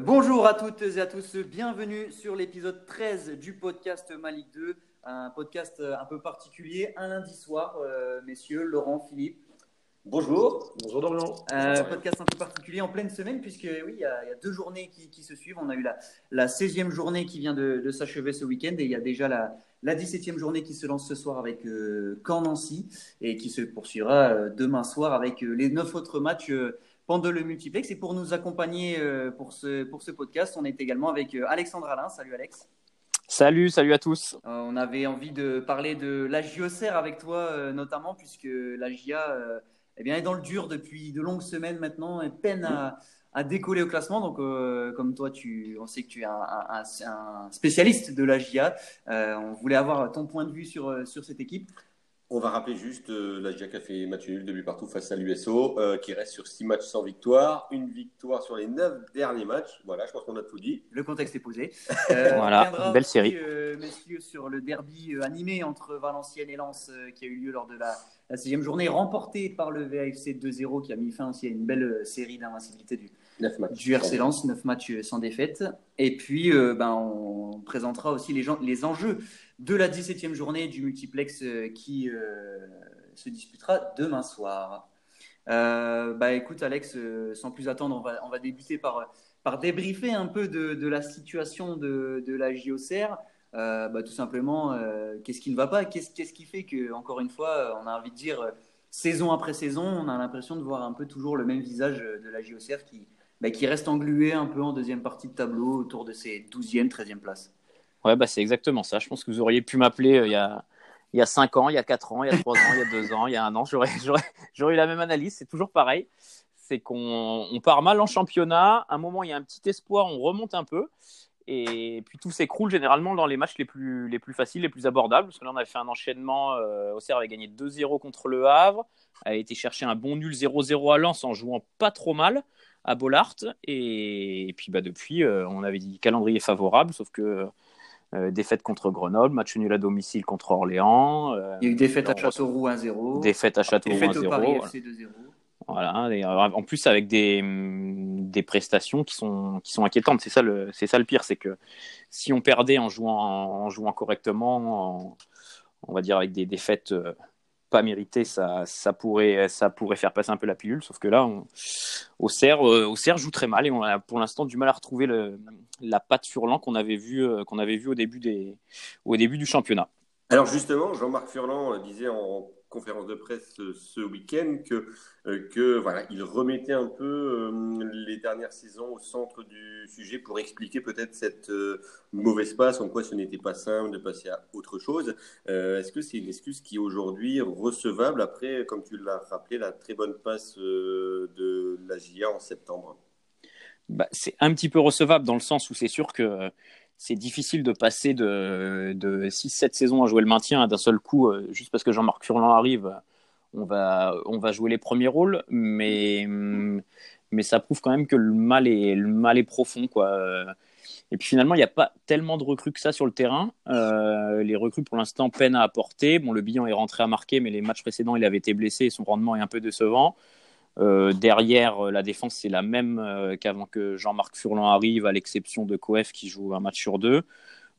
Bonjour à toutes et à tous, bienvenue sur l'épisode 13 du podcast Malik 2, un podcast un peu particulier, un lundi soir, euh, messieurs, Laurent, Philippe. Bonjour. Bonjour Dorian. Euh, podcast un peu particulier en pleine semaine, puisque oui, il y, a, il y a deux journées qui, qui, se suivent. On a eu la, la 16e journée qui vient de, de s'achever ce week-end, et il y a déjà la, la 17e journée qui se lance ce soir avec euh, Caen-Nancy, et qui se poursuivra euh, demain soir avec euh, les neuf autres matchs. Euh, pendant le multiplex. Et pour nous accompagner pour ce, pour ce podcast, on est également avec Alexandre Alain. Salut Alex. Salut, salut à tous. On avait envie de parler de la JOCR avec toi notamment, puisque la GIA eh bien, est dans le dur depuis de longues semaines maintenant et peine à, à décoller au classement. Donc, comme toi, tu, on sait que tu es un, un, un spécialiste de la GIA. on voulait avoir ton point de vue sur, sur cette équipe. On va rappeler juste euh, la GIA qui a fait match nul, deux buts partout face à l'USO, euh, qui reste sur six matchs sans victoire, une victoire sur les neuf derniers matchs. Voilà, je pense qu'on a tout dit. Le contexte est posé. Euh, voilà, une belle série. Euh, messieurs, sur le derby animé entre Valenciennes et Lens qui a eu lieu lors de la, la sixième journée, remporté par le VAFC 2-0, qui a mis fin aussi à une belle série d'invincibilité du, du RC Lens, 9 matchs sans défaite. Et puis, euh, ben, on présentera aussi les, gens, les enjeux de la 17e journée du multiplex euh, qui euh, se disputera demain soir. Euh, bah, écoute, Alex, sans plus attendre, on va, on va débuter par, par débriefer un peu de, de la situation de, de la JOCR. Bah, tout simplement, qu'est-ce qui ne va pas? Qu'est-ce qu'est-ce qui fait que, encore une fois, on a envie de dire, saison après saison, on a l'impression de voir un peu toujours le même visage de la JOCR qui, bah, qui reste englué un peu en deuxième partie de tableau autour de ses 12e, 13e places. Ouais, bah, c'est exactement ça. Je pense que vous auriez pu m'appeler euh, il y a il y a 5 ans, il y a 4 ans, il y a 3 ans, il y a 2 ans, il y a un an. J'aurais, eu la même analyse. C'est toujours pareil. C'est qu'on on part mal en championnat. À un moment, il y a un petit espoir, on remonte un peu. Et puis tout s'écroule généralement dans les matchs les plus, les plus faciles, les plus abordables. Parce que là, on avait fait un enchaînement. Euh, Auxerre avait gagné 2-0 contre le Havre. A été chercher un bon nul 0-0 à Lens en jouant pas trop mal à Bollard. Et, et puis bah, depuis, euh, on avait dit calendrier favorable, sauf que euh, défaite contre Grenoble, match nul à domicile contre Orléans. Euh, Il y a eu défaite à Châteauroux 1-0. Défaite à Châteauroux 1-0. Paris FC 2-0. Voilà, et en plus avec des, des prestations qui sont, qui sont inquiétantes. C'est ça, le, c'est ça le pire, c'est que si on perdait en jouant, en jouant correctement, en, on va dire avec des défaites euh, pas méritées, ça, ça, pourrait, ça pourrait faire passer un peu la pilule. Sauf que là, on, Auxerre, euh, Auxerre joue très mal et on a pour l'instant du mal à retrouver le, la patte Furlan qu'on avait vu, euh, qu'on avait vu au début, des, au début du championnat. Alors justement, Jean-Marc Furlan disait en conférence de presse ce week-end que, euh, que voilà, il remettait un peu euh, les dernières saisons au centre du sujet pour expliquer peut-être cette euh, mauvaise passe, en quoi ce n'était pas simple de passer à autre chose. Euh, Est-ce que c'est une excuse qui est aujourd'hui recevable après, comme tu l'as rappelé, la très bonne passe de la GIA en septembre? Bah, C'est un petit peu recevable dans le sens où c'est sûr que c'est difficile de passer de, de 6-7 saisons à jouer le maintien d'un seul coup, euh, juste parce que Jean-Marc Furlan arrive, on va, on va jouer les premiers rôles, mais, mais ça prouve quand même que le mal est, le mal est profond. Quoi. Et puis finalement, il n'y a pas tellement de recrues que ça sur le terrain. Euh, les recrues, pour l'instant, peinent à apporter. Bon, le bilan est rentré à marquer, mais les matchs précédents, il avait été blessé et son rendement est un peu décevant. Euh, derrière, la défense, c'est la même euh, qu'avant que Jean-Marc Furlan arrive, à l'exception de Coef qui joue un match sur deux.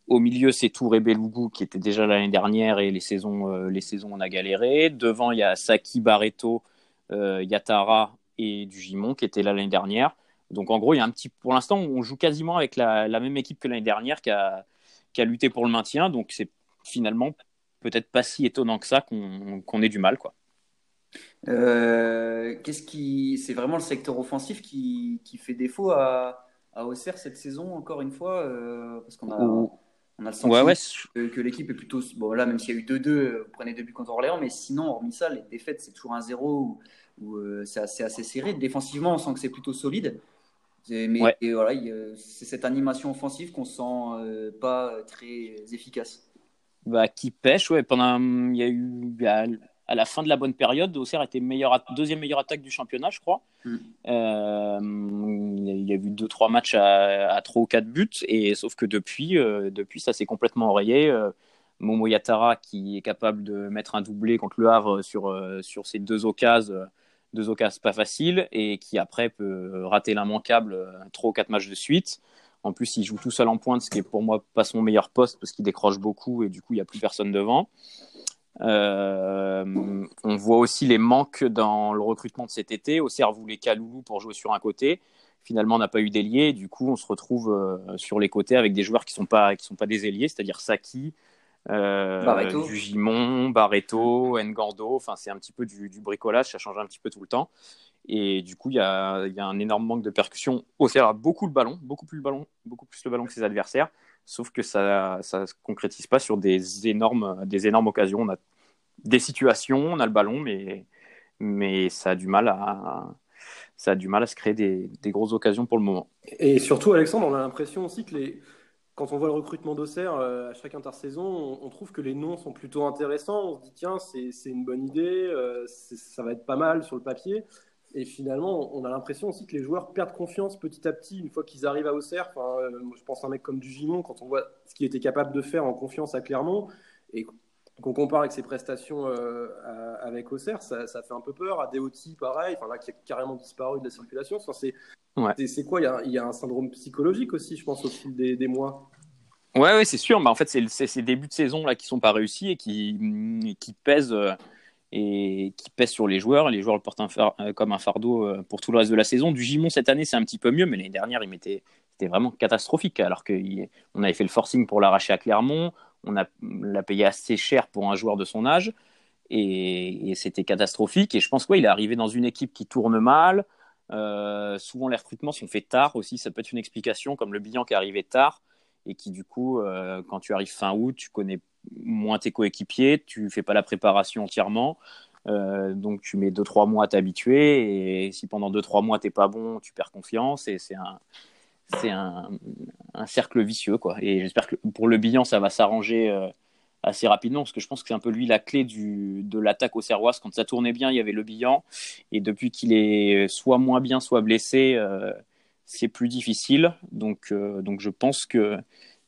Au milieu, c'est Touré Belougou qui était déjà l'année dernière et les saisons, euh, les saisons, on a galéré. Devant, il y a Saki Barreto, euh, Yatara et Dugimon qui étaient là l'année dernière. Donc en gros, il y a un petit, pour l'instant, on joue quasiment avec la, même équipe que l'année dernière qui a, qui a, lutté pour le maintien. Donc c'est finalement peut-être pas si étonnant que ça qu'on qu ait du mal, quoi. Euh, qu'est-ce qui, c'est vraiment le secteur offensif qui, qui fait défaut à, à Auxerre cette saison encore une fois, euh, parce qu'on a, on a le sentiment ouais, ouais. que, que l'équipe est plutôt, bon là même s'il y a eu 2-2, vous prenez deux buts contre Orléans, mais sinon hormis ça, les défaites c'est toujours un 0 où, où euh, c'est assez, assez serré. Défensivement, on sent que c'est plutôt solide. Mais ouais. et voilà, c'est cette animation offensive qu'on sent euh, pas très efficace. Bah, qui pêche, ouais. Pendant, il y a eu, à la fin de la bonne période, Auxerre était meilleur, deuxième meilleure attaque du championnat, je crois. Mm. Euh, il y a eu deux trois matchs à, 3 ou 4 buts, et sauf que depuis, euh, depuis ça s'est complètement enrayé. Euh, Momo Yatara qui est capable de mettre un doublé contre le Havre sur, sur ces deux occasions, deux occasions pas faciles, et qui après peut rater l'immanquable trois ou quatre matchs de suite. En plus, il joue tout seul en pointe, ce qui est pour moi pas son meilleur poste parce qu'il décroche beaucoup et du coup, il n'y a plus personne devant. Euh, on voit aussi les manques dans le recrutement de cet été. Auxerre voulait Kaloulou pour jouer sur un côté. Finalement, on n'a pas eu d'ailier. Du coup, on se retrouve euh, sur les côtés avec des joueurs qui ne sont, pas, qui sont pas des ailiers, c'est-à-dire Saki, euh, Gimon, Barreto, Ngando. Enfin, c'est un petit peu du, bricolage. Ça change un petit peu tout le temps. Et du coup, il y a, y a, un énorme manque de percussion. Auxerre a beaucoup le ballon, beaucoup plus le ballon, beaucoup plus le ballon que ses adversaires sauf que ça ne se concrétise pas sur des énormes, des énormes occasions. On a des situations, on a le ballon, mais, mais ça, a du mal à, ça a du mal à se créer des, des grosses occasions pour le moment. Et surtout, Alexandre, on a l'impression aussi que les, quand on voit le recrutement d'Auxerre euh, à chaque intersaison, on, trouve que les noms sont plutôt intéressants. On se dit, tiens, c'est une bonne idée, euh, ça va être pas mal sur le papier. Et finalement, on a l'impression aussi que les joueurs perdent confiance petit à petit une fois qu'ils arrivent à Auxerre. Enfin, euh, je pense à un mec comme Dugimon, quand on voit ce qu'il était capable de faire en confiance à Clermont, et qu'on compare avec ses prestations euh, avec Auxerre, ça, fait un peu peur. À Deoti, pareil, enfin, là, qui a carrément disparu de la circulation. c'est quoi? Il y, a, un syndrome psychologique aussi, je pense, au fil des, mois. Ouais, ouais c'est sûr. En fait, c'est ces débuts de saison là qui sont pas réussis et qui, qui pèsent. Euh, et qui pèse sur les joueurs. Les joueurs le portent euh, comme un fardeau euh, pour tout le reste de la saison. Du Gimon cette année, c'est un petit peu mieux, mais l'année dernière, il c'était vraiment catastrophique. Alors qu'on avait fait le forcing pour l'arracher à Clermont, on l'a payé assez cher pour un joueur de son âge, et, c'était catastrophique. Et je pense qu'il est arrivé dans une équipe qui tourne mal. Euh, souvent, les recrutements sont faits tard aussi. Ça peut être une explication, comme le bilan qui est arrivé tard et qui, du coup, quand tu arrives fin août, tu connais moins tes coéquipiers, tu fais pas la préparation entièrement. Euh, donc tu mets 2-3 mois à t'habituer et si pendant 2-3 mois t'es pas bon, tu perds confiance et c'est un, c'est un, cercle vicieux quoi. Et j'espère que pour le bilan ça va s'arranger euh, assez rapidement parce que je pense que c'est un peu lui la clé du, de l'attaque au Serroise. Quand ça tournait bien, il y avait le bilan et depuis qu'il est soit moins bien, soit blessé, euh, c'est plus difficile. Donc, donc je pense que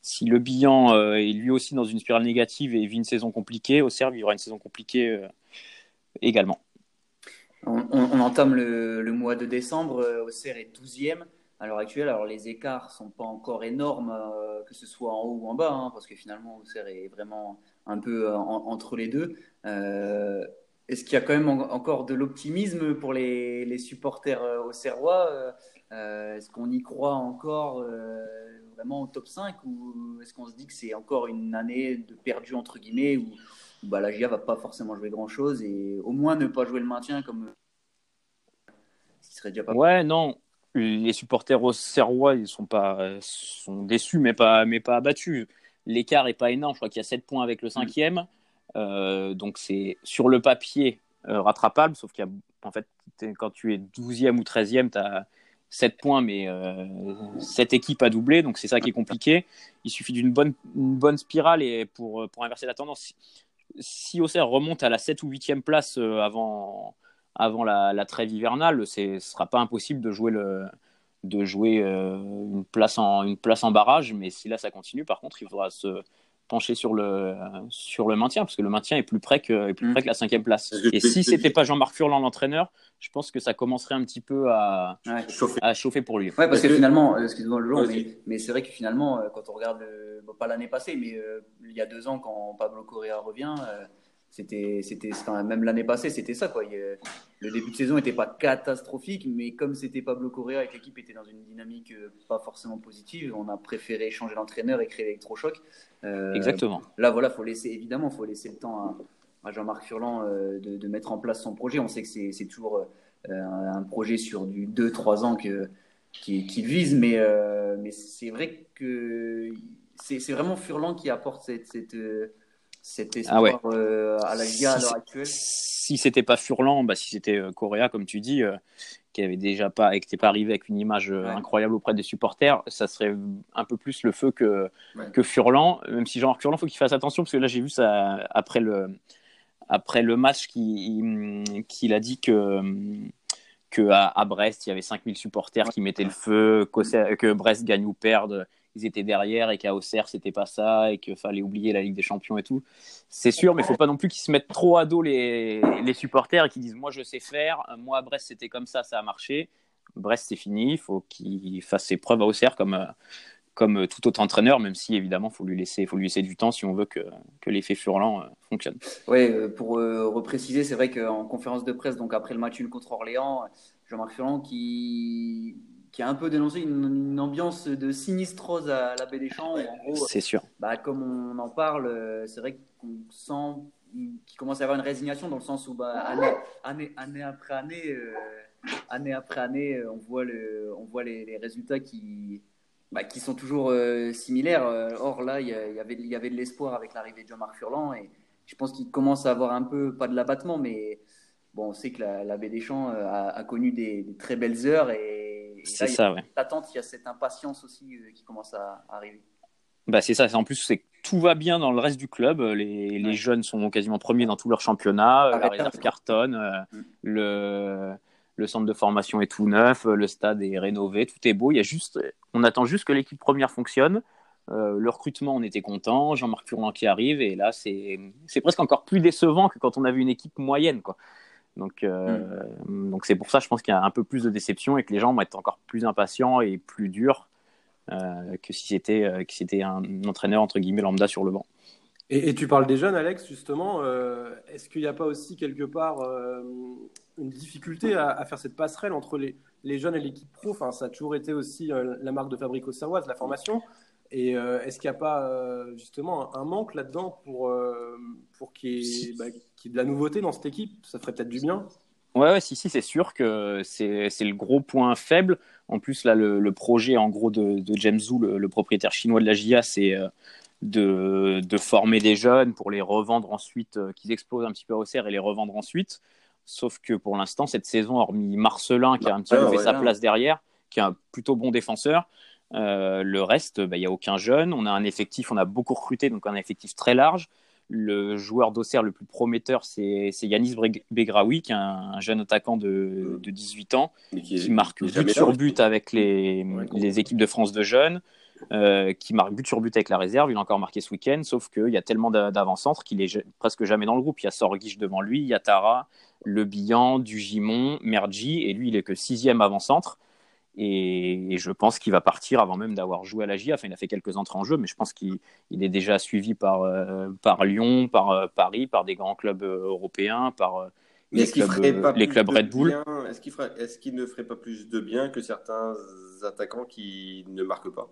si le bilan euh, est lui aussi dans une spirale négative et vit une saison compliquée, Auxerre vivra une saison compliquée euh, également. On, entame le, mois de décembre, euh, Auxerre est 12e à l'heure actuelle. Alors les écarts ne sont pas encore énormes, que ce soit en haut ou en bas, hein, parce que finalement Auxerre est vraiment un peu entre les deux. Est-ce qu'il y a quand même encore de l'optimisme pour les, supporters auxerrois Est-ce qu'on y croit encore vraiment au top 5 ou est-ce qu'on se dit que c'est encore une année de perdu entre guillemets où, bah, la GIA va pas forcément jouer grand chose et au moins ne pas jouer le maintien comme ce serait déjà pas Ouais, non. Les supporters au Serrois, ils sont pas sont déçus mais pas mais pas abattus. L'écart est pas énorme, je crois qu'il y a 7 points avec le 5 mm. euh, donc c'est sur le papier euh, rattrapable sauf qu'il y a en fait quand tu es 12e ou 13e, tu as 7 points, mais euh, 7 équipes à doubler, donc c'est ça qui est compliqué. Il suffit d'une bonne, spirale et pour, pour inverser la tendance. Si Auxerre remonte à la 7 ou 8e place euh, avant, la, trêve hivernale, ce ne sera pas impossible de jouer, euh, une, place en, une place en barrage, mais si là ça continue, par contre, il faudra se, pencher sur le, sur le maintien, parce que le maintien est plus près que, est plus près que la cinquième place. Et si c'était pas Jean-Marc Furlan l'entraîneur, je pense que ça commencerait un petit peu à, chauffer. à chauffer pour lui. Ouais, parce que finalement, euh, excuse-moi le long, mais, mais c'est vrai que finalement, euh, quand on regarde, pas l'année passée, mais euh, il y a deux ans, quand Pablo Correa revient, c'était, c'était, même l'année passée, c'était ça quoi. Le début de saison n'était pas catastrophique, mais comme c'était Pablo Correa et que l'équipe était dans une dynamique pas forcément positive, on a préféré changer l'entraîneur et créer l'électrochoc. Euh, Exactement. Là, voilà, faut laisser évidemment, faut laisser le temps à, Jean-Marc Furlan euh, de, mettre en place son projet. On sait que c'est toujours euh, un projet sur du 2-3 ans que qu'il vise, mais, mais c'est vrai que c'est vraiment Furlan qui apporte cette, cette, cet ah espoir à la Liga à l'heure actuelle. Si c'était pas Furlan, bah, si c'était Correa, comme tu dis, qui avait déjà pas, et qui n'était pas arrivé avec une image euh, incroyable auprès des supporters, ça serait un peu plus le feu que, que Furlan. Même si Jean-Marc Furlan, faut qu'il fasse attention parce que là, j'ai vu ça après le, après le match qu'il a dit que, que à, Brest, il y avait 5000 supporters qui mettaient le feu, que, que Brest gagne ou perde. Ils étaient derrière et qu'à Auxerre c'était pas ça et qu'il fallait oublier la Ligue des Champions et tout. C'est sûr, mais il faut pas non plus qu'ils se mettent trop à dos les, les supporters et qu'ils disent moi je sais faire, moi à Brest c'était comme ça, ça a marché. Brest c'est fini, il faut qu'il fasse ses preuves à Auxerre comme euh, comme tout autre entraîneur, même si évidemment faut lui laisser faut lui laisser du temps si on veut que, que l'effet Furlan euh, fonctionne. Oui, euh, pour repréciser, c'est vrai qu'en conférence de presse, donc après le match une contre Orléans, Jean-Marc Furlan qui qui a un peu dénoncé une, ambiance de sinistrose à la Baie des Champs. C'est sûr. Bah, comme on en parle, c'est vrai qu'on sent qu'il commence à y avoir une résignation dans le sens où bah, année, année, année après année, euh, année après année, on voit, le, on voit les, les résultats qui, bah, qui sont toujours euh, similaires. Or là, il y, avait, il y avait de l'espoir avec l'arrivée de Jean-Marc Furlan et je pense qu'il commence à avoir un peu, pas de l'abattement, mais bon, on sait que la, la Baie des Champs euh, a, a connu des, des, très belles heures et c'est ça, ouais. L'attente, il y a cette impatience aussi euh, qui commence à, arriver. Bah c'est ça. En plus, c'est tout va bien dans le reste du club. Les, les jeunes sont quasiment premiers dans tous leurs championnats. Ah, la réserve cartonne. Euh, mm. Le, le centre de formation est tout neuf. Le stade est rénové. Tout est beau. Il y a juste, on attend juste que l'équipe première fonctionne. Euh, le recrutement, on était content. Jean-Marc Furlan qui arrive. Et là, c'est presque encore plus décevant que quand on avait une équipe moyenne. Quoi. Donc, euh, hmm. donc c'est pour ça, je pense qu'il y a un peu plus de déception et que les gens vont être encore plus impatients et plus durs euh, que si c'était euh, c'était un, entraîneur entre guillemets lambda sur le banc. Et, tu parles des jeunes, Alex, justement. Est-ce qu'il n'y a pas aussi quelque part une difficulté à, faire cette passerelle entre les, les jeunes et l'équipe pro? Enfin, Ça a toujours été aussi la marque de fabrique auxerroise, la formation. Et est-ce qu'il n'y a pas justement un, manque là-dedans pour, pour qu'il y, bah, qui de la nouveauté dans cette équipe? Ça ferait peut-être du bien. Ouais, ouais, si, si, c'est sûr que c'est le gros point faible. En plus, là, le, projet, en gros, de, de James Zhu, le, propriétaire chinois de la GIA, c'est euh, de, de, former des jeunes pour les revendre ensuite, euh, qu'ils explosent un petit peu au cerf et les revendre ensuite. Sauf que pour l'instant, cette saison, hormis Marcelin, qui a un petit peu fait sa place derrière, qui est un plutôt bon défenseur, euh, le reste, bah, il n'y a aucun jeune. On a un effectif, on a beaucoup recruté, donc un effectif très large. Le joueur d'Auxerre le plus prometteur, c'est Yanis Begraoui, qui est un, jeune attaquant de, 18 ans, qui, marque but sur but avec les, les, équipes de France de jeunes, euh, qui marque but sur but avec la réserve. Il a encore marqué ce week-end, sauf qu'il y a tellement d'avant-centre qu'il est presque jamais dans le groupe. Il y a Sorguiche devant lui, il y a Tara, Le Billan, Dugimon, Mergi, et lui, il est que sixième avant-centre. Et, je pense qu'il va partir avant même d'avoir joué à la GIA. Enfin, il a fait quelques entrées en jeu, mais je pense qu'il est déjà suivi par, euh, par Lyon, par euh, Paris, par des grands clubs euh, européens, par les, clubs, les clubs Red Bull. Est-ce qu'il ne ferait pas plus de bien que certains attaquants qui ne marquent pas?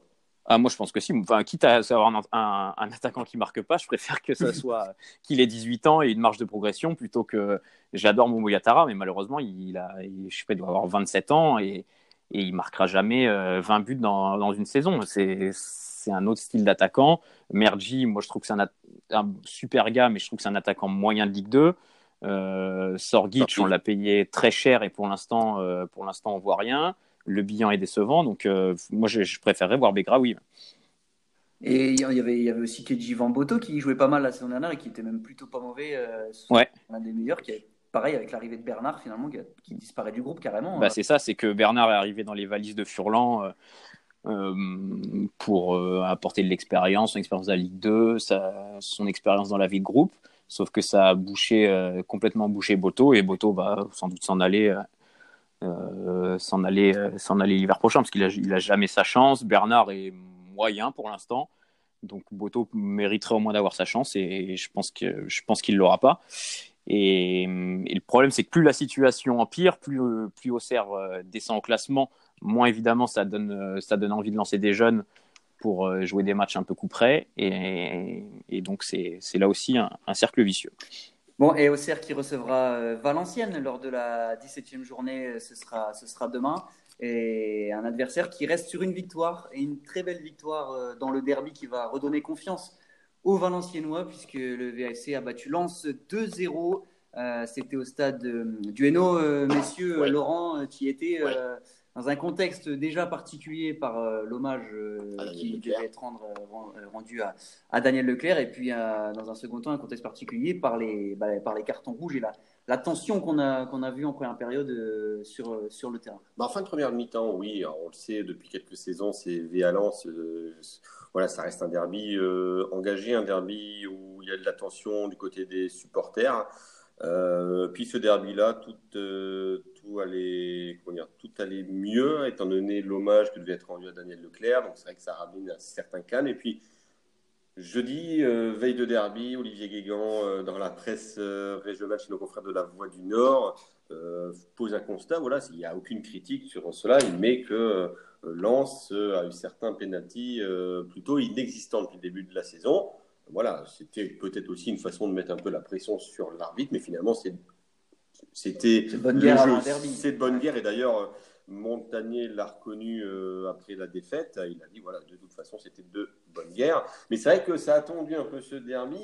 Ah, moi, je pense que si. Enfin, quitte à avoir un, attaquant qui marque pas, je préfère que ça soit qu'il ait 18 ans et une marge de progression plutôt que. J'adore Moumou mais malheureusement, il a, je sais pas, il doit avoir 27 ans et, et il marquera jamais 20 euh, buts dans, dans une saison. C'est un autre style d'attaquant. Mergi, moi je trouve que c'est un, un, super gars, mais je trouve que c'est un attaquant moyen de Ligue 2. Euh, Sorgic, on l'a payé très cher et pour l'instant, euh, pour l'instant, on voit rien. Le bilan est décevant, donc euh, moi je, je, préférerais voir Begra, oui. Et il y avait, il y avait aussi Keji Boto qui jouait pas mal la saison dernière et qui était même plutôt pas mauvais. ouais. Un des meilleurs qui avait pareil avec l'arrivée de Bernard finalement qui, disparaît du groupe carrément. Bah, euh. c'est ça, c'est que Bernard est arrivé dans les valises de Furlan euh, euh, pour apporter de l'expérience, son expérience de la Ligue 2, son expérience dans la vie de groupe. Sauf que ça a complètement bouché Boto et Boto va sans doute s'en aller. s'en aller, l'hiver prochain parce qu'il a, il a jamais sa chance. Bernard est moyen pour l'instant, donc Boto mériterait au moins d'avoir sa chance et, je pense que je pense qu'il l'aura pas. Et, le problème, c'est que plus la situation empire, plus, plus Auxerre euh, descend au classement, moins évidemment ça donne, euh, ça donne envie de lancer des jeunes pour euh, jouer des matchs un peu coup près. Et, et donc, c'est là aussi un, cercle vicieux. Bon, et Auxerre qui recevra Valenciennes lors de la 17e journée, ce sera, ce sera demain. Et un adversaire qui reste sur une victoire, et une très belle victoire dans le derby qui va redonner confiance au Valenciennois, puisque le VAC a battu Lens 2-0. Euh, c'était au stade euh, du Hainaut, euh, messieurs. Laurent, tu y étais dans un contexte déjà particulier par l'hommage qui devait être rendu à, à, Daniel Leclerc, et puis dans un second temps, un contexte particulier par les, bah, par les cartons rouges et la, la tension qu'on a, qu'on a vue en première période sur, sur le terrain. Bah, en fin de première mi-temps, oui, on le sait depuis quelques saisons, c'est Véalence. Voilà, ça reste un derby engagé, un derby où il y a de la tension du côté des supporters. Euh, puis ce derby-là, tout, euh, tout, allait, dire, tout allait mieux, étant donné l'hommage que devait être rendu à Daniel Leclerc. Donc c'est vrai que ça ramène un certain calme. Et puis, jeudi, euh, veille de derby, Olivier Guégan, dans la presse régionale chez nos confrères de la Voix du Nord, pose un constat. Voilà, il n'y a aucune critique sur cela. Il met que Lens a eu certains pénalties plutôt inexistants depuis le début de la saison voilà, c'était peut-être aussi une façon de mettre un peu la pression sur l'arbitre, mais finalement, c'était de bonne guerre. C'est de bonne guerre, et d'ailleurs, Montagnier l'a reconnu euh, après la défaite. Il a dit voilà, de toute façon, c'était de bonne guerre. Mais c'est vrai que ça a tendu un peu ce derby.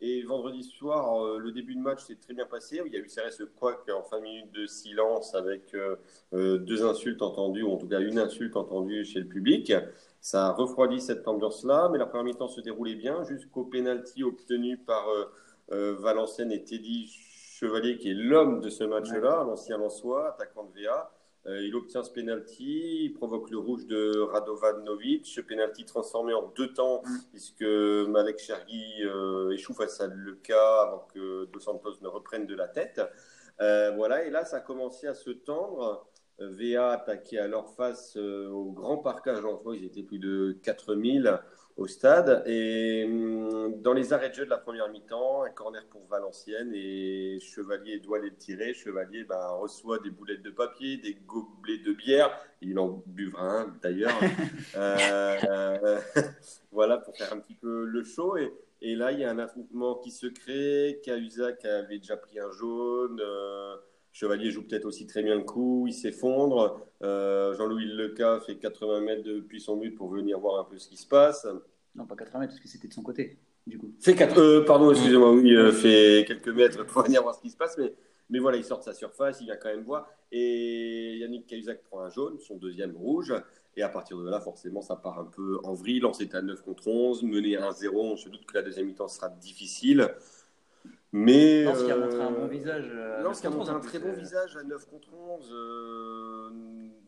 Et, vendredi soir, euh, le début de match s'est très bien passé. Il y a eu ce quoi en fin de minute de silence avec euh, deux insultes entendues, ou en tout cas une insulte entendue chez le public. Ça a refroidi cette ambiance-là, mais la première mi-temps se déroulait bien jusqu'au pénalty obtenu par Valenciennes et Teddy Chevalier, qui est l'homme de ce match-là, l'ancien Lançois, attaquant de VA. Euh, il obtient ce penalty, il provoque le rouge de Radovanovic, ce penalty transformé en deux temps, mm. puisque Malek Chergui échoue face à Leca avant que Dos Santos ne reprenne de la tête. voilà, et là, ça a commencé à se tendre. VA attaqué à leur face euh, au grand parcage en ils étaient plus de 4000 au stade. Et hum, dans les arrêts de jeu de la première mi-temps, un corner pour Valenciennes et Chevalier doit les tirer. Chevalier bah, reçoit des boulettes de papier, des gobelets de bière. Il en buvra un d'ailleurs. Euh, voilà pour faire un petit peu le show. Et, et là, il y a un affrontement qui se crée. Cahuzac avait déjà pris un jaune. Euh, Chevalier joue peut-être aussi très bien le coup, il s'effondre. Euh, Jean-Louis Leca fait 80 mètres depuis son but pour venir voir un peu ce qui se passe. Non, pas 80 mètres, parce que c'était de son côté, du coup. Fait euh, pardon, excusez-moi, oui, il fait quelques mètres pour venir voir ce qui se passe, mais, mais voilà, il sort de sa surface, il vient quand même voir. Et Yannick Cahuzac prend un jaune, son deuxième rouge. Et à partir de là, forcément, ça part un peu en vrille. On s'est à 9 contre 11, mené 1-0. On se doute que la deuxième mi-temps sera difficile. Mais. Lance qui a montré un bon visage. Euh, Lance qui a montré un très bon visage à 9 contre 11. Euh,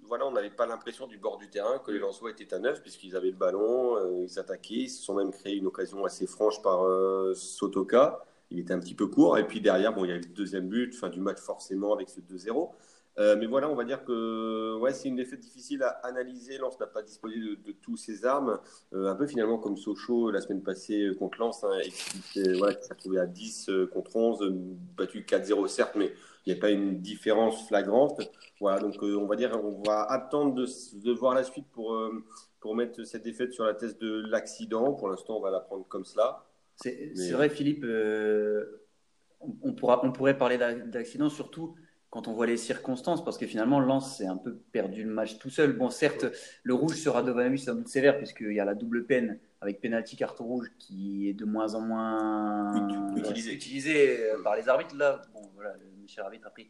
voilà, on n'avait pas l'impression du bord du terrain que les Lensois étaient à 9, puisqu'ils avaient le ballon, euh, ils attaquaient, ils se sont même créé une occasion assez franche par Sotoka. Il était un petit peu court. Et puis derrière, bon, il y a eu le deuxième but, fin du match forcément avec ce 2-0. Euh, mais voilà, on va dire que ouais, c'est une défaite difficile à analyser. Lens n'a pas disposé de, de tous ses armes. Euh, un peu finalement comme Sochaux la semaine passée euh, contre Lens, hein, et qui, voilà, s'est retrouvé à 10 contre 11, battu 4-0 certes, mais il n'y a pas une différence flagrante. Voilà, donc on va dire, on va attendre de, de voir la suite pour, pour mettre cette défaite sur la thèse de l'accident. Pour l'instant, on va la prendre comme cela. C'est vrai, Philippe, on, pourra, on pourrait parler d'accident surtout quand on voit les circonstances, parce que finalement, Lens s'est un peu perdu le match tout seul. Bon, certes, le rouge sera Radovanovic, c'est un doute sévère, puisqu'il y a la double peine avec penalty carton rouge qui est de moins en moins utilisé, euh, par les arbitres. Là, bon, voilà, le cher arbitre a pris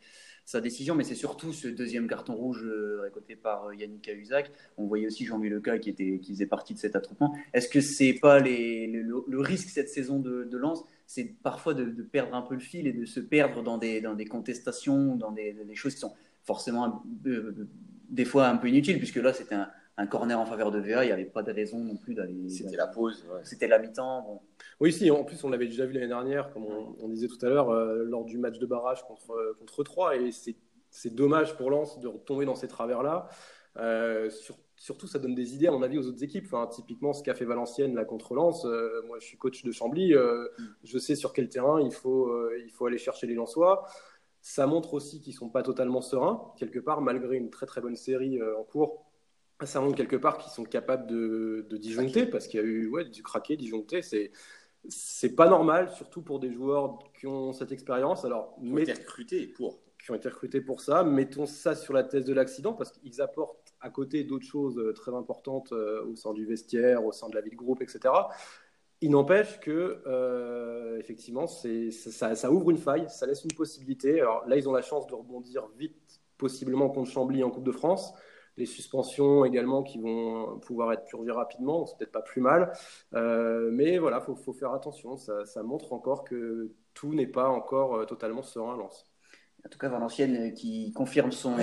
sa décision, mais c'est surtout ce deuxième carton rouge euh, récolté par euh, Yannick Cahuzac. On voyait aussi Jean-Louis Leca qui, était, qui faisait partie de cet attroupement. Est-ce que c'est pas le, risque cette saison de, de Lens? C'est parfois de, perdre un peu le fil et de se perdre dans des, dans des contestations, dans des, choses qui sont forcément euh, des fois un peu inutiles, puisque là c'était un, corner en faveur de VA, il n'y avait pas de raison non plus d'aller. C'était la pause. C'était la mi-temps. Oui, si, en plus on l'avait déjà vu l'année dernière, comme on, disait tout à l'heure, euh, lors du match de barrage contre, contre 3, et c'est dommage pour Lens de retomber dans ces travers-là. Euh, surtout, ça donne des idées, à mon avis, aux autres équipes. Enfin, typiquement, ce qu'a fait Valenciennes la contre Lens. Euh, moi, je suis coach de Chambly. Euh, mm. je sais sur quel terrain il faut, il faut aller chercher les Lensois. Ça montre aussi qu'ils ne sont pas totalement sereins, quelque part, malgré une très très bonne série en cours. Ça montre quelque part qu'ils sont capables de, de disjoncter, parce qu'il y a eu ouais, du craquer, disjoncter. C'est c'est pas normal, surtout pour des joueurs qui ont cette expérience. Alors, qui ont été recrutés pour. Qui ont été recrutés pour ça. Mettons ça sur la thèse de l'accident parce qu'ils apportent à côté d'autres choses euh, très importantes euh, au sein du vestiaire, au sein de la vie de groupe, etc. Il n'empêche que, euh, effectivement, ça, ça, ouvre une faille, ça laisse une possibilité. Alors là, ils ont la chance de rebondir vite, possiblement contre Chambly en Coupe de France. Les suspensions également qui vont pouvoir être purgées rapidement, c'est peut-être pas plus mal. mais voilà, il faut, faire attention, ça, ça, montre encore que tout n'est pas encore totalement serein à Lens en tout cas Valenciennes euh, qui confirme son,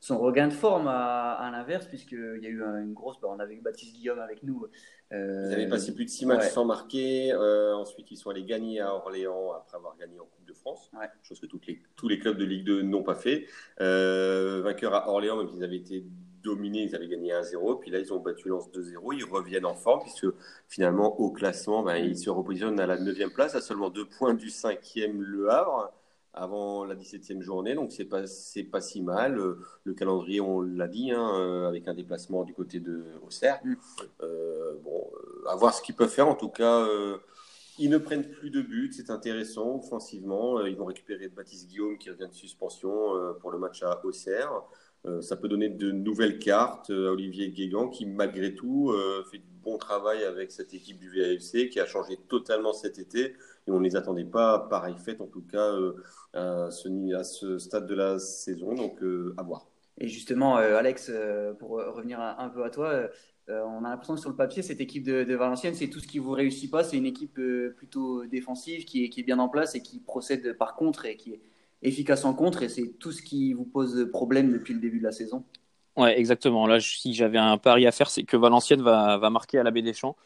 son regain de forme à, l'inverse, puisqu'il y a eu une grosse. Bah, on avait eu Baptiste Guillaume avec nous. Euh, ils avaient passé plus de six matchs sans marquer. Euh, ensuite, ils sont allés gagner à Orléans après avoir gagné en Coupe de France, chose que toutes les, tous les clubs de Ligue 2 n'ont pas fait. Euh, vainqueurs à Orléans, même s'ils avaient été dominés, ils avaient gagné 1-0. Puis là, ils ont battu Lens 2-0. Ils reviennent en forme, puisque finalement, au classement, ben, ils se repositionnent à la 9 place, à seulement deux points du 5e Le Havre avant la 17e journée, donc c'est pas pas si mal. Euh, le calendrier, on l'a dit, hein, euh, avec un déplacement du côté de Auxerre. Mm. Euh, bon, à voir ce qu'ils peuvent faire. En tout cas, ils ne prennent plus de buts, c'est intéressant offensivement. Ils vont récupérer Baptiste Guillaume qui revient de suspension pour le match à Auxerre. Ça peut donner de nouvelles cartes à Olivier Guégan qui, malgré tout, fait du bon travail avec cette équipe du VAFC qui a changé totalement cet été et on ne les attendait pas pareil fait en tout cas euh, à, ce, stade de la saison, donc euh, à voir. Et justement, euh, Alex, pour revenir un peu à toi, on a l'impression que sur le papier, cette équipe de, Valenciennes, c'est tout ce qui vous réussit pas. C'est une équipe plutôt défensive qui est, qui est, bien en place et qui procède par contre et qui efficace en contre. Et c'est tout ce qui vous pose problème depuis le début de la saison. Ouais, exactement. Là, si j'avais un pari à faire, c'est que Valenciennes va, va marquer à la baie des Champs.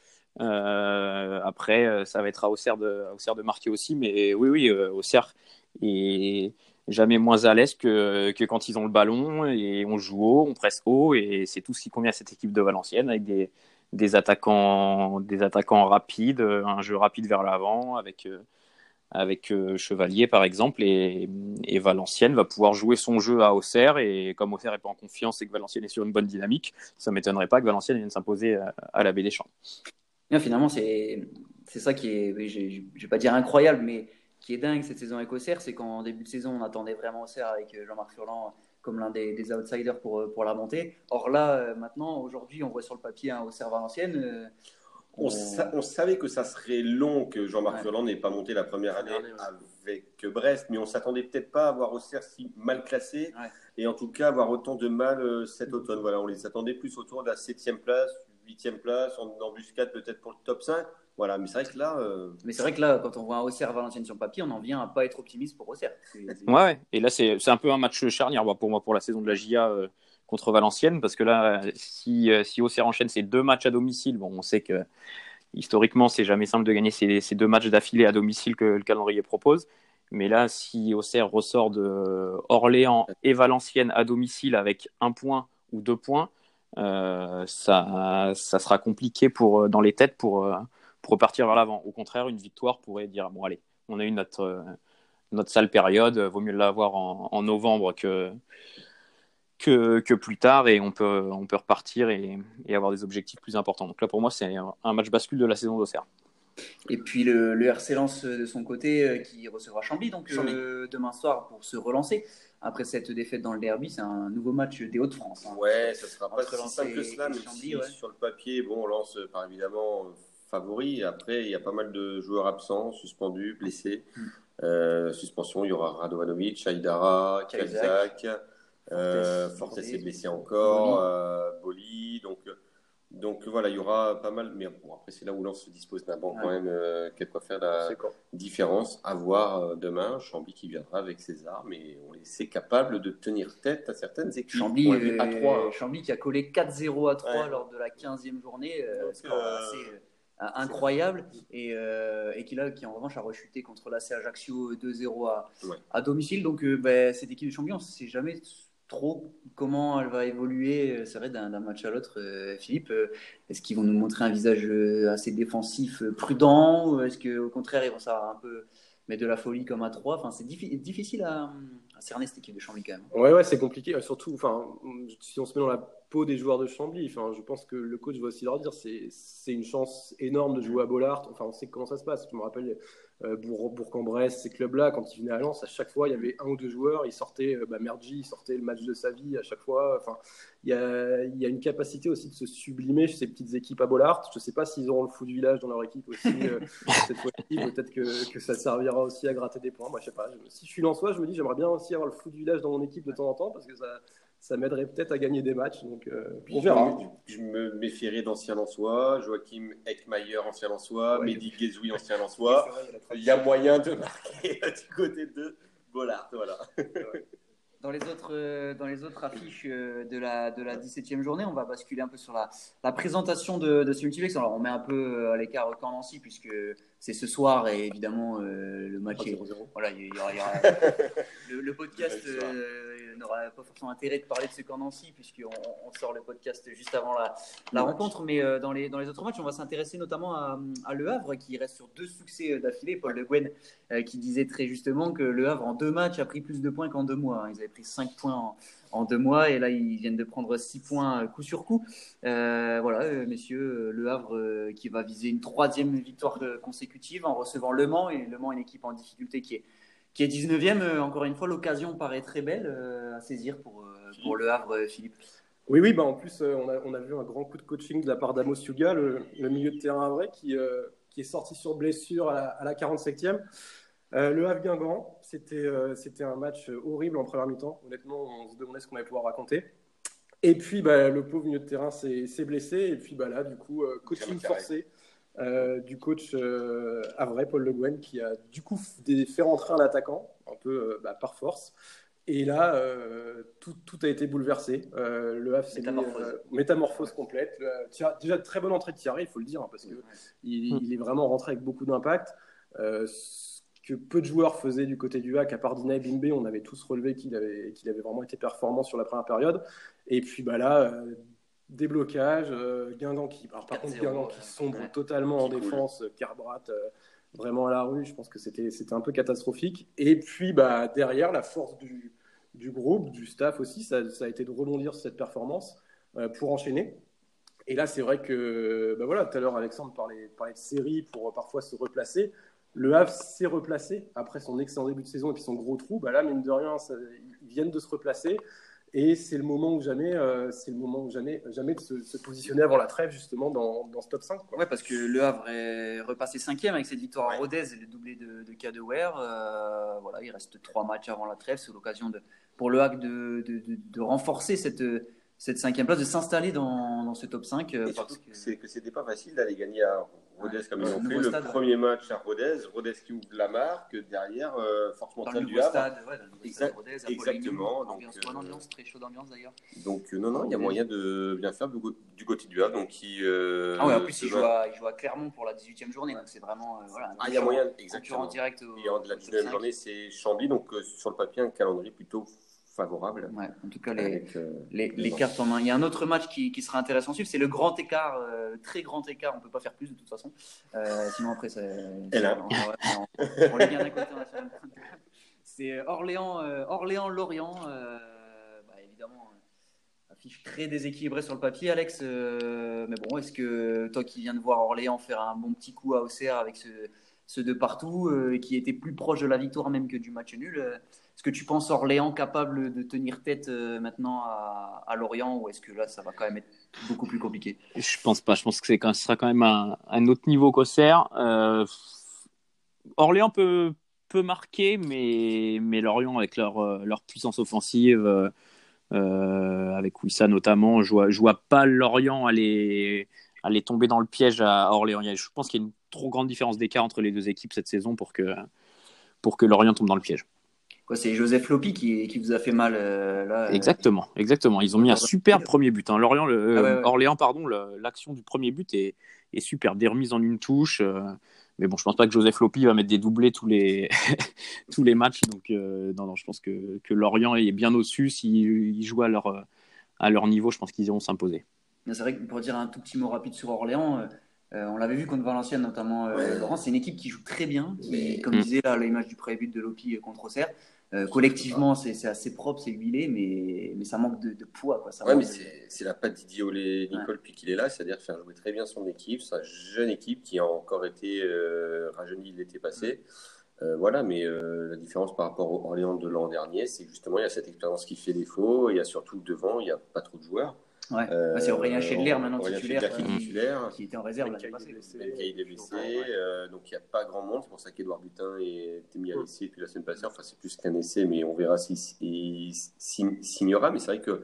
Euh, après, euh, ça va être à Auxerre de, à de marquer aussi, mais oui, oui, euh, Auxerre est jamais moins à l'aise que, que, quand ils ont le ballon et on joue haut, on presse haut et c'est tout ce qui convient à cette équipe de Valenciennes avec des, des attaquants, des attaquants rapides, un jeu rapide vers l'avant avec avec Chevalier par exemple et, Valenciennes va pouvoir jouer son jeu à Auxerre et comme Auxerre n'est pas en confiance et que Valenciennes est sur une bonne dynamique, ça m'étonnerait pas que Valenciennes vienne s'imposer à, à, la Baie des Champs finalement, c'est ça qui est, je ne vais pas dire incroyable, mais qui est dingue cette saison avec Auxerre, c'est qu'en début de saison, on attendait vraiment Auxerre avec euh, Jean-Marc Furlan comme l'un des, outsiders pour, euh, pour la montée. Or là, euh, maintenant, aujourd'hui, on voit sur le papier un Auxerre Valenciennes. On, on... savait que ça serait long que Jean-Marc Furlan n'ait pas monté la première année avec Brest, mais on s'attendait peut-être pas à voir Auxerre si mal classé et en tout cas avoir autant de mal cet automne. Voilà, on les attendait plus autour de la septième place, huitième place, en embuscade peut-être pour le top 5. Voilà, mais c'est vrai que là. Euh, mais c'est vrai que là, quand on voit un Auxerre Valenciennes sur papier, on en vient à pas être optimiste pour Auxerre. Ouais, et là, c'est un peu un match charnière pour moi pour la saison de la GIA euh, contre Valenciennes, parce que là, si, euh, si Auxerre enchaîne ces deux matchs à domicile, bon, on sait que historiquement, c'est jamais simple de gagner ces, deux matchs d'affilée à domicile que le calendrier propose. Mais là, si Auxerre ressort de Orléans et Valenciennes à domicile avec un point ou deux points, euh, ça, ça sera compliqué pour, euh, dans les têtes pour, pour repartir vers l'avant. Au contraire, une victoire pourrait dire bon, allez, on a eu notre, notre sale période, vaut mieux l'avoir en, en novembre que, que, que, plus tard et on peut, on peut repartir et, et, avoir des objectifs plus importants. Donc là, pour moi, c'est un match bascule de la saison d'Auxerre. Et puis le, le, RC Lens de son côté qui recevra Chambly donc demain soir pour se relancer après cette défaite dans le derby, c'est un nouveau match des Hauts-de-France. Hein. Ouais, ça sera pas si simple que cela, mais si, sur le papier, bon, on lance par évidemment favori. Après, il y a pas mal de joueurs absents, suspendus, blessés. Euh, suspension, il y aura Radovanovic, Aïdara, Kazak, euh, Fortes s'est blessé encore, Boli. Euh, donc donc voilà, il y aura pas mal, mais bon, après c'est là où l'on se dispose d'un banc quand même euh, quoi faire la différence. À voir euh, demain, Chambly qui viendra avec ses armes et on est capable de tenir tête à certaines équipes. Chambly, euh, à 3, Chambly qui a collé 4-0 à 3 lors de la 15e journée, euh, assez incroyable et, et qui, là, qui en revanche a rechuté contre l'AC Ajaccio 2-0 à, à, domicile. Donc bah, cette équipe de Chambly, on ne sait jamais trop comment elle va évoluer, euh, c'est vrai, d'un match à l'autre. Euh, Philippe, euh, est-ce qu'ils vont nous montrer un visage assez défensif, prudent, ou est-ce qu'au contraire, ils vont savoir un peu mettre de la folie comme à 3 enfin, C'est difficile à, cerner cette équipe de Chambly quand même. Ouais, ouais, c'est compliqué. Surtout, enfin, si on se met dans la peau des joueurs de Chambly, enfin, je pense que le coach va aussi leur dire c'est une chance énorme de jouer à Bollard. Enfin, on sait comment ça se passe. Je me rappelle euh, Bourg-en-Bresse, ces clubs-là, quand ils venaient à Lens, à chaque fois, il y avait un ou deux joueurs, ils sortaient, euh, bah, Mergi, il sortait le match de sa vie à chaque fois. Enfin, il y a, il y a une capacité aussi de se sublimer chez ces petites équipes à Bollard. Je ne sais pas s'ils auront le fou du village dans leur équipe aussi euh, cette fois-ci. Peut-être que, que, ça servira aussi à gratter des points. Moi, je sais pas. si je suis Lensois, je me dis, j'aimerais bien aussi avoir le fou du village dans mon équipe de temps en temps parce que ça, ça m'aiderait peut-être à gagner des matchs. Donc, on verra. Je, me méfierais d'anciens Lensois, Joachim Eckmayer, ancien Lensois, Mehdi Guézoui, ancien Lensois. Il y a moyen de marquer du côté de Bollard. Voilà. Dans les autres, euh, dans les autres affiches euh, de la, de la 17e journée, on va basculer un peu sur la, la présentation de, de ce multiplex. Alors, on met un peu à l'écart Caen Nancy, puisque c'est ce soir et évidemment euh, le match est. Voilà, il y aura, le, podcast n'aura pas forcément intérêt de parler de ce camp Nancy, puisqu'on on sort le podcast juste avant la, la rencontre. Mais dans, les, dans les autres matchs, on va s'intéresser notamment à, à, Le Havre, qui reste sur deux succès d'affilée. Paul Le Guen qui disait très justement que Le Havre, en deux matchs, a pris plus de points qu'en deux mois. Ils avaient pris 5 points en, deux mois et là ils viennent de prendre 6 points euh, coup sur coup. Euh, voilà, euh, messieurs, Le Havre qui va viser une troisième victoire consécutive en recevant Le Mans et Le Mans une équipe en difficulté qui est qui est 19e. encore une fois, l'occasion paraît très belle à saisir pour, pour Le Havre, Philippe. Oui, oui, bah en plus, on, a, on a vu un grand coup de coaching de la part d'Amos Yuga, le, milieu de terrain vrai, qui, qui est sorti sur blessure à la, à la 47e. Euh, le Havre Guingamp, c'était euh, c'était un match horrible en première mi-temps. Honnêtement, on se demandait ce qu'on allait pouvoir raconter. Et puis, bah, le pauvre milieu de terrain s'est blessé. Et puis, bah, là, du coup, euh, coaching forcé du coach Havre, Paul Le Guen, qui a du coup fait rentrer un attaquant, un peu bah, par force. Et là, tout, tout, a été bouleversé. le Havre s'est métamorphose. métamorphose complète. déjà, très bonne entrée de Thierry, il faut le dire, hein, parce qu'il il est vraiment rentré avec beaucoup d'impact que peu de joueurs faisaient du côté du hack, à part Dina Bimbe, on avait tous relevé qu'il avait, qu'il avait vraiment été performant sur la première période. Et puis bah là, euh, déblocage, euh, Guingamp qui, alors, par contre Guingamp qui sombre totalement en défense, Carbrat euh, vraiment à la rue, je pense que c'était, c'était un peu catastrophique. Et puis bah, derrière, la force du, du groupe, du staff aussi, ça, ça, a été de rebondir sur cette performance pour enchaîner. Et là, c'est vrai que, bah voilà, tout à l'heure, Alexandre parlait, parlait de série pour parfois se replacer. Le Havre s'est replacé après son excellent début de saison et puis son gros trou. Bah là, mine de rien, ils viennent de se replacer. Et c'est le moment ou jamais, euh, c'est le moment ou jamais, jamais de se, positionner avant la trêve justement dans, dans ce top 5. Quoi. Ouais, parce que Le Havre est repassé cinquième avec cette victoire à Rodez et le doublé de, de Cadeware. Euh, voilà, il reste trois matchs avant la trêve. C'est l'occasion de, pour Le Havre de, de, renforcer cette, cette cinquième place, de s'installer dans, dans, ce top 5. Euh, parce que c'est que c'était pas facile d'aller gagner à Rodez comme ils ont fait. Le premier match à Rodez, Rodez qui ouvre la marque, derrière, euh, Force Mentale du Havre. Stade, ouais, dans le stade Rodez, exactement. Donc, ambiance, bonne ambiance, très chaud d'ambiance d'ailleurs. Donc, euh, non, non, il y a moyen de bien faire du, du côté du Havre. Donc, euh, ah ouais, en plus, il joue, à, il joue, à, Clermont pour la 18e journée. Donc, c'est vraiment. Euh, voilà, ah, il y a moyen, exactement. direct. Au, Et en, la 19e journée, c'est Chambly. Donc, sur le papier, un calendrier plutôt favorable. Ouais, en tout cas, les, euh, les, les, cartes en main. Il y a un autre match qui, qui sera intéressant à suivre, c'est le grand écart, euh, très grand écart. On ne peut pas faire plus de toute façon. Euh, sinon, après, c'est. C'est Orléans, Orléans-Lorient. Bah, évidemment, affiche très déséquilibrée sur le papier, Alex. mais bon, est-ce que toi qui viens de voir Orléans faire un bon petit coup à Auxerre avec ce, ce de partout, qui était plus proche de la victoire même que du match nul, est-ce que tu penses Orléans capable de tenir tête euh, maintenant à, Lorient ou est-ce que là ça va quand même être beaucoup plus compliqué? Je pense pas. Je pense que ce sera quand même un, un autre niveau qu'Auxerre. Euh, Orléans peut, peut marquer, mais, mais Lorient avec leur, euh, leur puissance offensive, avec Wissa notamment, je vois, vois pas Lorient aller, aller tomber dans le piège à Orléans. Je pense qu'il y a une trop grande différence d'écart entre les deux équipes cette saison pour que, pour que Lorient tombe dans le piège c'est Joseph Lopi qui, qui, vous a fait mal euh, là. Euh, exactement, exactement. Ils ont mis un super premier but. Hein. Lorient, le, euh, ah Orléans, pardon, l'action du premier but est, est super, des remises en une touche. mais bon, je pense pas que Joseph Lopi va mettre des doublés tous les tous les matchs. Donc non, non, je pense que, que Lorient est bien au-dessus. S'ils jouent à leur à leur niveau, je pense qu'ils iront s'imposer. C'est vrai que pour dire un tout petit mot rapide sur Orléans. on l'avait vu contre Valenciennes notamment, Laurent, c'est une équipe qui joue très bien, qui, comme mm. disait là l'image du premier but de Lopi contre Auxerre, euh, collectivement, c'est assez propre, c'est huilé, mais, mais ça manque de, poids. Quoi. Ça ouais, mais c'est la patte Didier Nicole depuis qu'il est là, c'est-à-dire faire jouer très bien son équipe, sa jeune équipe qui a encore été euh, rajeunie l'été passé. Euh, voilà, mais la différence par rapport au Orléans de l'an dernier, c'est justement il y a cette expérience qui fait défaut, il y a surtout devant, il n'y a pas trop de joueurs. Ouais. Euh, c'est Aurélien Schindler maintenant titulaire, qui, titulaire, qui était en réserve l'année passée. est blessé, euh, donc il n'y a pas grand monde. C'est pour ça qu'Edouard Butin été mis à l'essai depuis la semaine passée. Enfin, c'est plus qu'un essai, mais on verra s'il signera. Mais c'est vrai que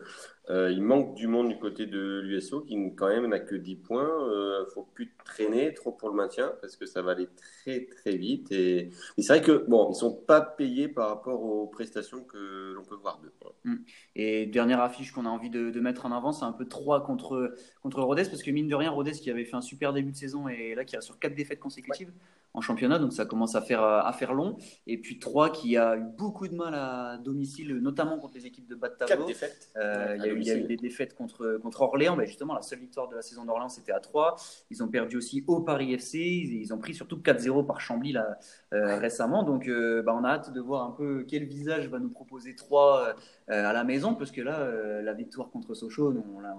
euh, il manque du monde du côté de l'USO qui quand même n'a que 10 points. Il euh, ne faut plus traîner trop pour le maintien parce que ça va aller très très vite. Et, c'est vrai que bon, ils sont pas payés par rapport aux prestations que l'on peut voir d'eux. Mm. Et dernière affiche qu'on a envie de, mettre en avant, c'est un peu 3 contre contre Rodez parce que mine de rien, Rodez qui avait fait un super début de saison et là qui a sur 4 défaites consécutives en championnat, donc ça commence à faire, à faire long. Et puis 3 qui a eu beaucoup de mal à domicile, notamment contre les équipes de bas de tableau. défaites. Euh, il, y a eu, il, y a eu, des défaites contre, contre Orléans. mais justement, la seule victoire de la saison d'Orléans, c'était à 3. Ils ont perdu aussi au Paris FC. Ils, ont pris surtout 4-0 par Chambly là, euh, récemment. Donc euh, bah, on a hâte de voir un peu quel visage va nous proposer 3 à la maison, parce que là, la victoire contre Sochaux, on, a,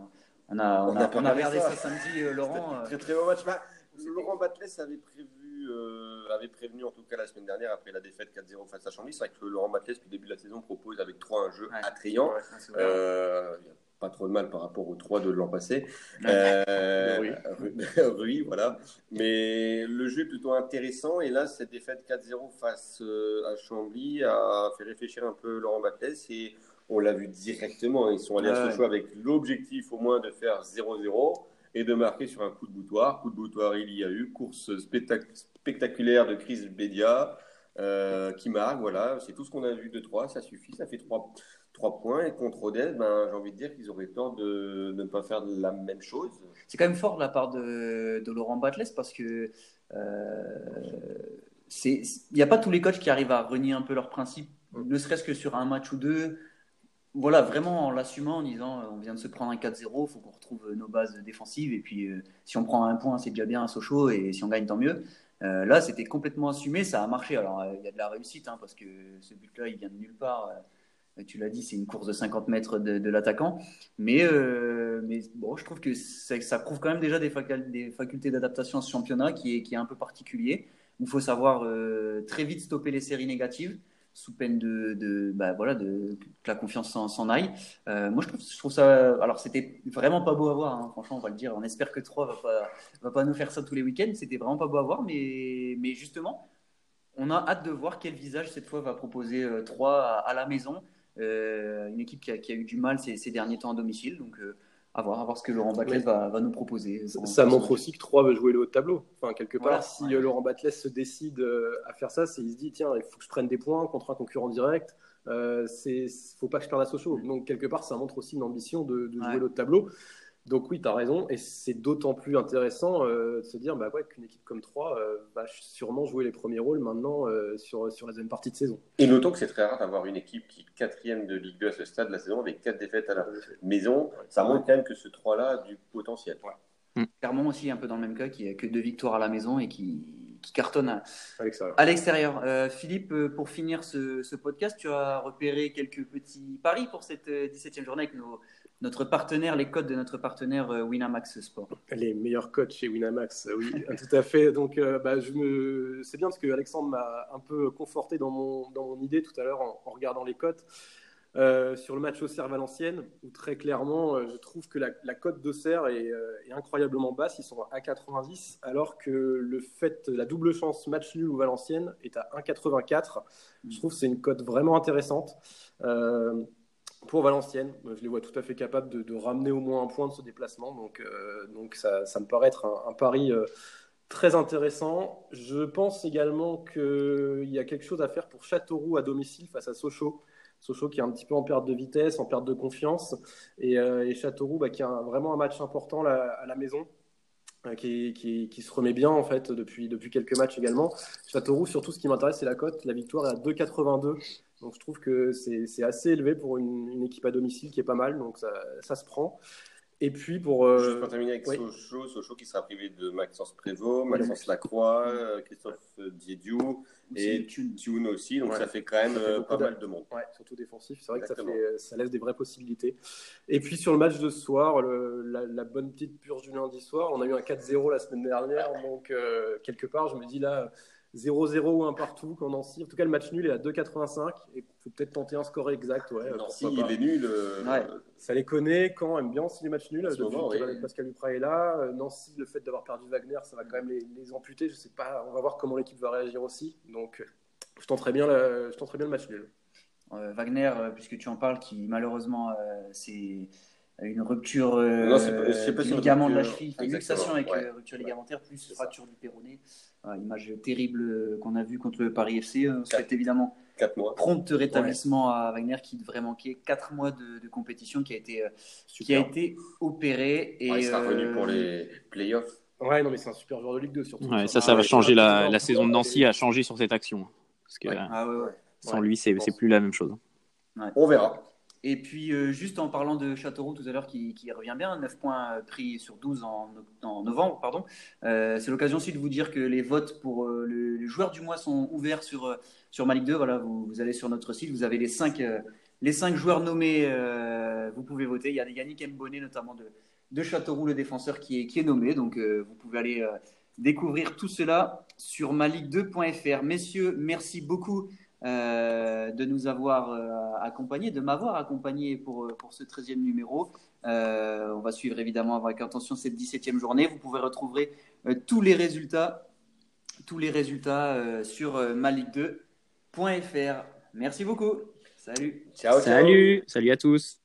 on, a, on, a, on a regardé ça, samedi, Laurent. Très très beau match. Bah, Laurent Batles avait prévu euh, avait prévenu en tout cas la semaine dernière après la défaite 4-0 face à Chambly. C'est vrai que Laurent Batles, depuis le début de la saison, propose avec 3 un jeu attrayant. Euh, il n'y a pas trop de mal par rapport aux 3 de l'an passé. Euh, oui, voilà. Mais le jeu est plutôt intéressant. Et là, cette défaite 4-0 face à Chambly a fait réfléchir un peu Laurent Batles. Et on l'a vu directement. Ils sont allés à ce choix avec l'objectif au moins de faire 0-0 et de marquer sur un coup de boutoir. Coup de boutoir, il y a eu. Course spectaculaire de Chris Bedia euh, qui marque. Voilà, c'est tout ce qu'on a vu de 3. Ça suffit, ça fait 3, 3 points. Et contre Odell, ben, j'ai envie de dire qu'ils auraient tort de, ne pas faire la même chose. C'est quand même fort de la part de, de Laurent Batles parce que. Euh, il n'y a pas tous les coachs qui arrivent à renier un peu leurs principes, mm. ne serait-ce que sur un match ou deux voilà, vraiment en l'assumant, en disant euh, on vient de se prendre un 4-0, il faut qu'on retrouve euh, nos bases défensives. Et puis, euh, si on prend un point, c'est déjà bien à Sochaux. Et si on gagne, tant mieux. là, c'était complètement assumé, ça a marché. Alors, il y a de la réussite, hein, parce que ce but-là, il vient de nulle part. tu l'as dit, c'est une course de 50 mètres de, l'attaquant. Mais, mais bon, je trouve que ça, prouve quand même déjà des, facultés d'adaptation à ce championnat qui est, qui est un peu particulier. Il faut savoir très vite stopper les séries négatives sous peine de, de bah, voilà, de, que la confiance s'en aille. Euh, moi, je trouve, je trouve ça. Alors, c'était vraiment pas beau à voir, hein, franchement, on va le dire. On espère que 3 va pas, va pas nous faire ça tous les week-ends. C'était vraiment pas beau à voir, mais, mais justement, on a hâte de voir quel visage cette fois va proposer 3 euh, à, la maison. Euh, une équipe qui a, qui a, eu du mal ces, derniers temps à domicile. Donc, à voir, à voir ce que Laurent Batles va, va, nous proposer. Ça, montre aussi que 3 veut jouer le haut de tableau. Enfin, quelque part, si euh, Laurent Batles se décide euh, à faire ça, c'est il se dit tiens, il faut que je prenne des points contre un concurrent direct. Euh, c'est faut pas que je perde à Sochaux. Donc quelque part, ça montre aussi une ambition de, de jouer le haut de tableau. Donc oui, tu as raison, et c'est d'autant plus intéressant euh, de se dire bah, ouais, qu'une équipe comme 3 euh, va sûrement jouer les premiers rôles maintenant euh, sur, sur la deuxième partie de saison. Et notons que c'est très rare d'avoir une équipe qui est quatrième de Ligue 2 à ce stade de la saison avec quatre défaites à la maison. Ça montre quand même que ce 3-là a du potentiel. Ouais. Clermont aussi un peu dans le même cas, qui a que deux victoires à la maison et qui, qui cartonne à, l'extérieur. Philippe, pour finir ce, ce, podcast, tu as repéré quelques petits paris pour cette 17e journée avec nos notre partenaire, les codes de notre partenaire euh, Winamax Sport. Les meilleurs codes chez Winamax, oui, tout à fait. Donc, euh, bah, je me... c'est bien parce que Alexandre m'a un peu conforté dans mon, dans mon idée tout à l'heure en, regardant les cotes. Euh, sur le match Auxerre-Valenciennes, où très clairement, je trouve que la, la cote d'Auxerre est, est, incroyablement basse. Ils sont à 1,90, alors que le fait, la double chance match nul ou Valenciennes est à 1,84. Je trouve que c'est une cote vraiment intéressante. Pour Valenciennes, je les vois tout à fait capables de, ramener au moins un point de ce déplacement. Donc, euh, donc ça, me paraît être un, pari euh, très intéressant. Je pense également qu'il y a quelque chose à faire pour Châteauroux à domicile face à Sochaux. Sochaux qui est un petit peu en perte de vitesse, en perte de confiance. Et, euh, Châteauroux bah, qui a vraiment un match important à la maison. Qui, qui, se remet bien en fait depuis, depuis quelques matchs également. Châteauroux, surtout ce qui m'intéresse, c'est la cote. La victoire est à 2,82. Donc je trouve que c'est assez élevé pour une, équipe à domicile qui est pas mal, donc ça, se prend. Et puis pour. Euh, Juste pour terminer avec Sochaux, Sochaux qui sera privé de Maxence Prévost, Maxence Lacroix, euh, Christophe Diediou et Thune. Aussi, donc ça fait quand même euh, pas mal de monde. Ouais, surtout défensif, c'est vrai que ça, fait, ça, laisse des vraies possibilités. Et puis sur le match de ce soir, la, bonne petite purge du lundi soir, on a eu un 4-0 la semaine dernière, donc quelque part je me dis là 0-0 ou un partout quand Nancy. En tout cas, le match nul est à 2,85 et il faut peut-être tenter un score exact. Ouais, Nancy, il est nul. Ouais. Ça les connaît. Quand aime bien aussi les matchs nuls. Pascal Duprat est là. Nancy, le fait d'avoir perdu Wagner, ça va quand même les, les, amputer. Je sais pas. On va voir comment l'équipe va réagir aussi. Donc, je tenterai bien, le, je tenterai bien le match nul. Wagner, puisque tu en parles, qui malheureusement, c'est une rupture euh, du ligament de la cheville, une luxation avec euh, rupture ligamentaire plus fracture du péroné. Image terrible euh, qu'on a vue contre le Paris FC. On souhaite évidemment mois. prompt rétablissement à Wagner qui devrait manquer 4 mois de, compétition qui a été, qui a été opéré. Et, il sera revenu pour les playoffs. Ouais, non, mais c'est un super joueur de Ligue 2 surtout. ça, ça, va changer la, la saison de Nancy a changé sur cette action. Parce que ah sans lui, c'est plus la même chose. On verra. Et puis, euh, juste en parlant de Châteauroux tout à l'heure, qui, revient bien, 9 points pris sur 12 en, novembre, pardon. Euh, c'est l'occasion aussi de vous dire que les votes pour euh, le, joueur du mois sont ouverts sur, sur ma Ligue 2. Voilà, vous, allez sur notre site, vous avez les 5, les cinq joueurs nommés, vous pouvez voter. Il y a Yannick Mbonnet, notamment de, de Châteauroux, le défenseur, qui est, qui est nommé. Donc, vous pouvez aller découvrir tout cela sur maligue2.fr. Messieurs, merci beaucoup euh, de nous avoir euh, accompagnés, de m'avoir accompagné pour, euh, pour ce 13e numéro. on va suivre évidemment avec attention cette 17e journée. Vous pouvez retrouver tous les résultats, tous les résultats sur malique2.fr. Merci beaucoup. Salut. Ciao, ciao. Salut. Salut à tous.